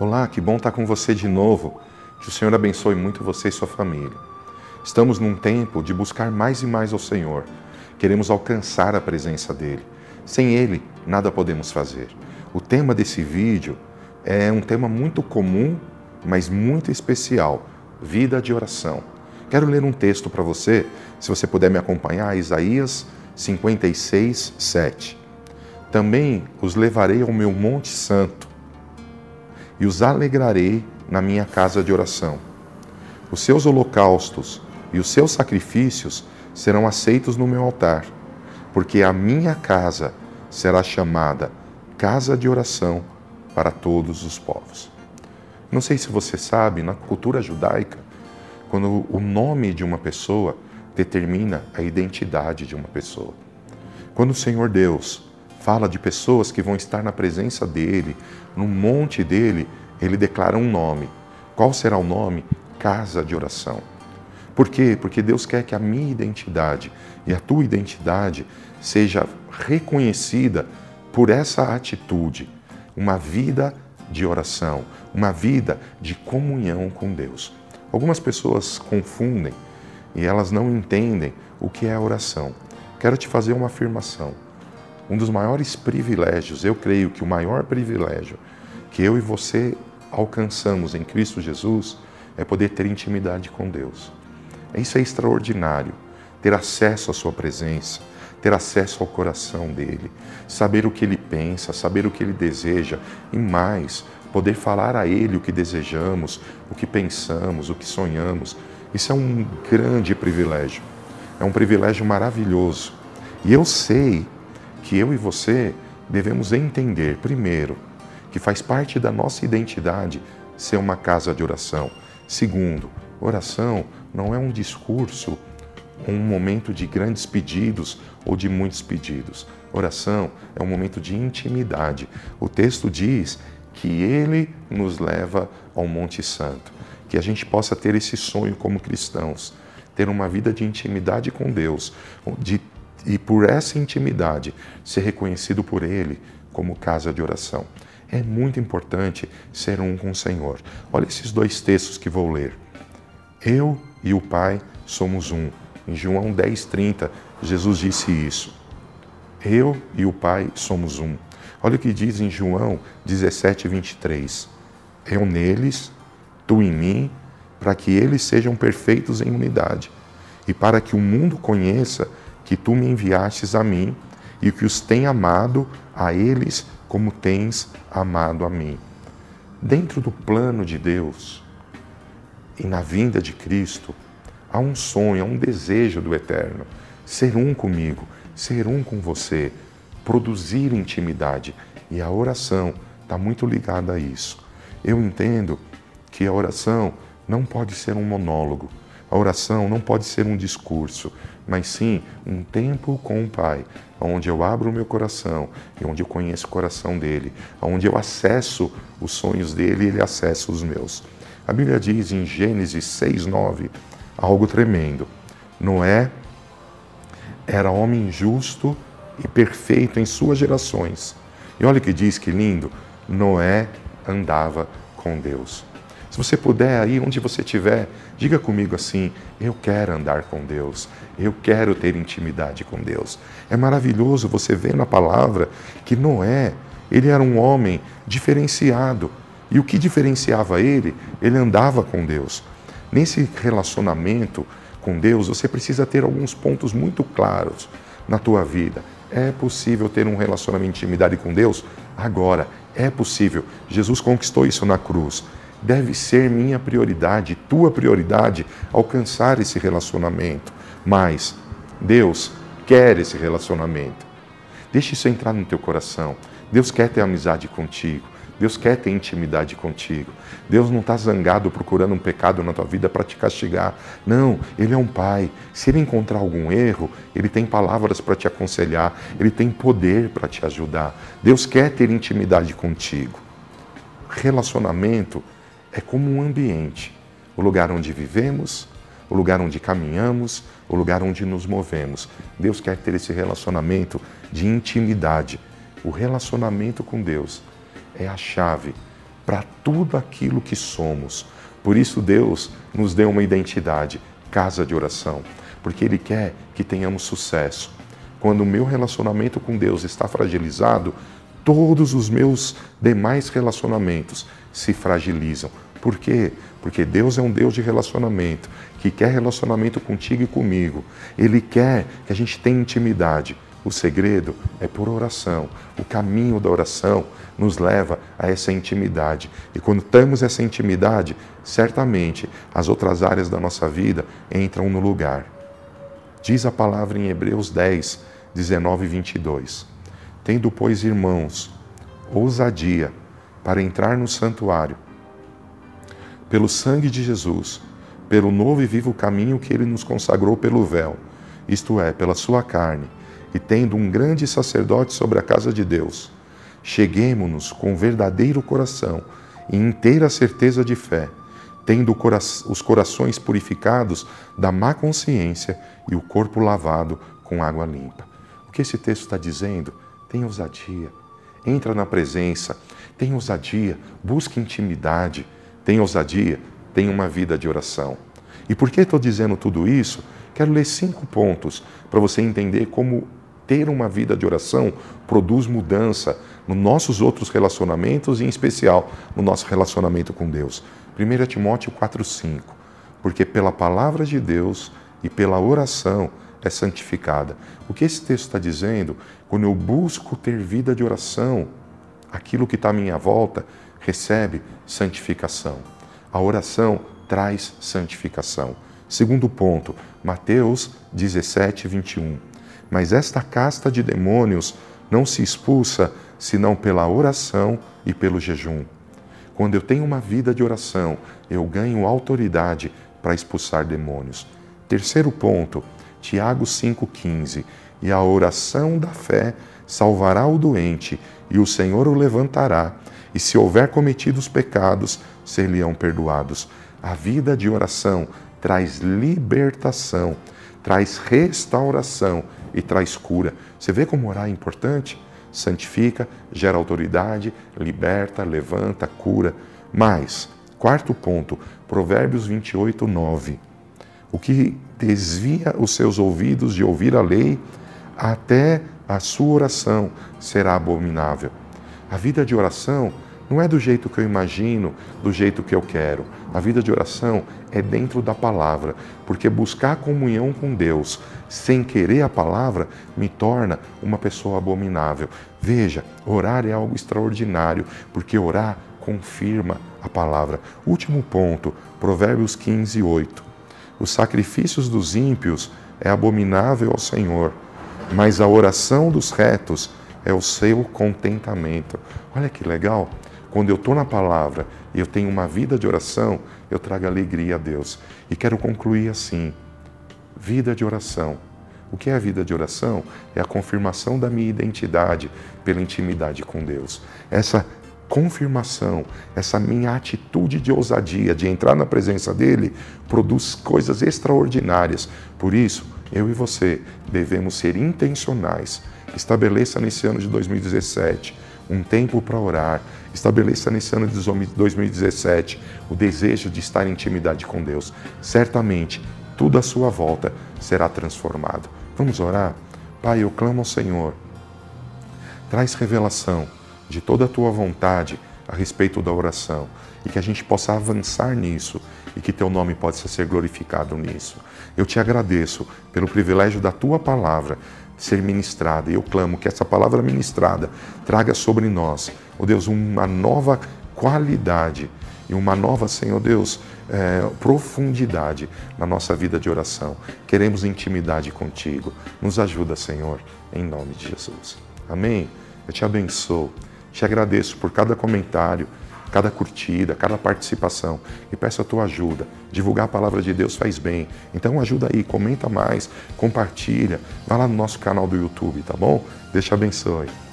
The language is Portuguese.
Olá, que bom estar com você de novo. Que o Senhor abençoe muito você e sua família. Estamos num tempo de buscar mais e mais ao Senhor. Queremos alcançar a presença dele. Sem ele, nada podemos fazer. O tema desse vídeo é um tema muito comum, mas muito especial: vida de oração. Quero ler um texto para você, se você puder me acompanhar, Isaías 56, 7. Também os levarei ao meu monte santo e os alegrarei na minha casa de oração. Os seus holocaustos e os seus sacrifícios serão aceitos no meu altar, porque a minha casa será chamada casa de oração para todos os povos. Não sei se você sabe, na cultura judaica, quando o nome de uma pessoa determina a identidade de uma pessoa. Quando o Senhor Deus fala de pessoas que vão estar na presença dele, no monte dele, ele declara um nome. Qual será o nome? Casa de oração. Por quê? Porque Deus quer que a minha identidade e a tua identidade seja reconhecida por essa atitude, uma vida de oração, uma vida de comunhão com Deus. Algumas pessoas confundem e elas não entendem o que é oração. Quero te fazer uma afirmação. Um dos maiores privilégios, eu creio que o maior privilégio que eu e você alcançamos em Cristo Jesus é poder ter intimidade com Deus. Isso é extraordinário, ter acesso à Sua presença, ter acesso ao coração dele, saber o que ele pensa, saber o que ele deseja e mais, poder falar a ele o que desejamos, o que pensamos, o que sonhamos. Isso é um grande privilégio, é um privilégio maravilhoso. E eu sei que eu e você devemos entender, primeiro, que faz parte da nossa identidade ser uma casa de oração. Segundo, oração não é um discurso, um momento de grandes pedidos ou de muitos pedidos. Oração é um momento de intimidade. O texto diz que ele nos leva ao Monte Santo, que a gente possa ter esse sonho como cristãos, ter uma vida de intimidade com Deus, de e por essa intimidade ser reconhecido por Ele como casa de oração. É muito importante ser um com o Senhor. Olha esses dois textos que vou ler. Eu e o Pai somos um. Em João 10,30, Jesus disse isso. Eu e o Pai somos um. Olha o que diz em João 17, 23. Eu neles, tu em mim, para que eles sejam perfeitos em unidade, e para que o mundo conheça que tu me enviastes a mim e que os tem amado a eles como tens amado a mim. Dentro do plano de Deus e na vinda de Cristo, há um sonho, há um desejo do Eterno. Ser um comigo, ser um com você, produzir intimidade. E a oração está muito ligada a isso. Eu entendo que a oração não pode ser um monólogo, a oração não pode ser um discurso, mas sim um tempo com o Pai, onde eu abro o meu coração e onde eu conheço o coração dele, onde eu acesso os sonhos dele e ele acessa os meus. A Bíblia diz em Gênesis 6:9 algo tremendo. Noé era homem justo e perfeito em suas gerações. E olha o que diz que lindo, Noé andava com Deus. Se você puder, aí onde você estiver, diga comigo assim: eu quero andar com Deus, eu quero ter intimidade com Deus. É maravilhoso você ver na palavra que Noé, ele era um homem diferenciado. E o que diferenciava ele? Ele andava com Deus. Nesse relacionamento com Deus, você precisa ter alguns pontos muito claros na tua vida. É possível ter um relacionamento de intimidade com Deus? Agora, é possível. Jesus conquistou isso na cruz deve ser minha prioridade, tua prioridade, alcançar esse relacionamento. Mas Deus quer esse relacionamento. Deixe isso entrar no teu coração. Deus quer ter amizade contigo. Deus quer ter intimidade contigo. Deus não está zangado procurando um pecado na tua vida para te castigar. Não, Ele é um Pai. Se Ele encontrar algum erro, Ele tem palavras para te aconselhar, Ele tem poder para te ajudar. Deus quer ter intimidade contigo. Relacionamento é como um ambiente, o lugar onde vivemos, o lugar onde caminhamos, o lugar onde nos movemos. Deus quer ter esse relacionamento de intimidade. O relacionamento com Deus é a chave para tudo aquilo que somos. Por isso, Deus nos deu uma identidade, casa de oração, porque Ele quer que tenhamos sucesso. Quando o meu relacionamento com Deus está fragilizado, todos os meus demais relacionamentos se fragilizam. Por quê? Porque Deus é um Deus de relacionamento, que quer relacionamento contigo e comigo. Ele quer que a gente tenha intimidade. O segredo é por oração. O caminho da oração nos leva a essa intimidade. E quando temos essa intimidade, certamente as outras áreas da nossa vida entram no lugar. Diz a palavra em Hebreus 10, 19 e 22. Tendo, pois, irmãos, ousadia para entrar no santuário, pelo sangue de Jesus, pelo novo e vivo caminho que ele nos consagrou pelo véu, isto é, pela sua carne, e tendo um grande sacerdote sobre a casa de Deus, cheguemo-nos com verdadeiro coração e inteira certeza de fé, tendo os corações purificados da má consciência e o corpo lavado com água limpa. O que esse texto está dizendo? Tenha ousadia, entra na presença, tenha ousadia, busque intimidade Tenha ousadia, tenha uma vida de oração. E por que estou dizendo tudo isso? Quero ler cinco pontos para você entender como ter uma vida de oração produz mudança nos nossos outros relacionamentos e, em especial, no nosso relacionamento com Deus. 1 Timóteo 4,5 Porque pela palavra de Deus e pela oração é santificada. O que esse texto está dizendo? Quando eu busco ter vida de oração, aquilo que está à minha volta recebe santificação. A oração traz santificação. Segundo ponto, Mateus 17, 21. Mas esta casta de demônios não se expulsa senão pela oração e pelo jejum. Quando eu tenho uma vida de oração, eu ganho autoridade para expulsar demônios. Terceiro ponto, Tiago 5,15. E a oração da fé salvará o doente, e o Senhor o levantará, e se houver cometido os pecados, ser-lhe-ão perdoados. A vida de oração traz libertação, traz restauração e traz cura. Você vê como orar é importante? Santifica, gera autoridade, liberta, levanta, cura. Mas, quarto ponto, Provérbios 28, 9. O que desvia os seus ouvidos de ouvir a lei, até a sua oração será abominável. A vida de oração não é do jeito que eu imagino, do jeito que eu quero. A vida de oração é dentro da palavra, porque buscar comunhão com Deus sem querer a palavra me torna uma pessoa abominável. Veja, orar é algo extraordinário, porque orar confirma a palavra. Último ponto, Provérbios 15, 8. Os sacrifícios dos ímpios é abominável ao Senhor, mas a oração dos retos é o seu contentamento. Olha que legal! Quando eu estou na palavra e eu tenho uma vida de oração, eu trago alegria a Deus. E quero concluir assim: vida de oração. O que é a vida de oração? É a confirmação da minha identidade pela intimidade com Deus. Essa confirmação, essa minha atitude de ousadia, de entrar na presença dele, produz coisas extraordinárias. Por isso, eu e você devemos ser intencionais Estabeleça nesse ano de 2017 um tempo para orar. Estabeleça nesse ano de 2017 o desejo de estar em intimidade com Deus. Certamente, tudo à sua volta será transformado. Vamos orar? Pai, eu clamo ao Senhor. Traz revelação de toda a tua vontade a respeito da oração e que a gente possa avançar nisso e que teu nome possa ser glorificado nisso. Eu te agradeço pelo privilégio da tua palavra ser ministrada. E eu clamo que essa palavra ministrada traga sobre nós, ó oh Deus, uma nova qualidade e uma nova, Senhor Deus, é, profundidade na nossa vida de oração. Queremos intimidade contigo. Nos ajuda, Senhor, em nome de Jesus. Amém? Eu te abençoo. Te agradeço por cada comentário cada curtida, cada participação. E peço a tua ajuda. Divulgar a palavra de Deus faz bem. Então ajuda aí, comenta mais, compartilha. Vai lá no nosso canal do YouTube, tá bom? Deus te abençoe.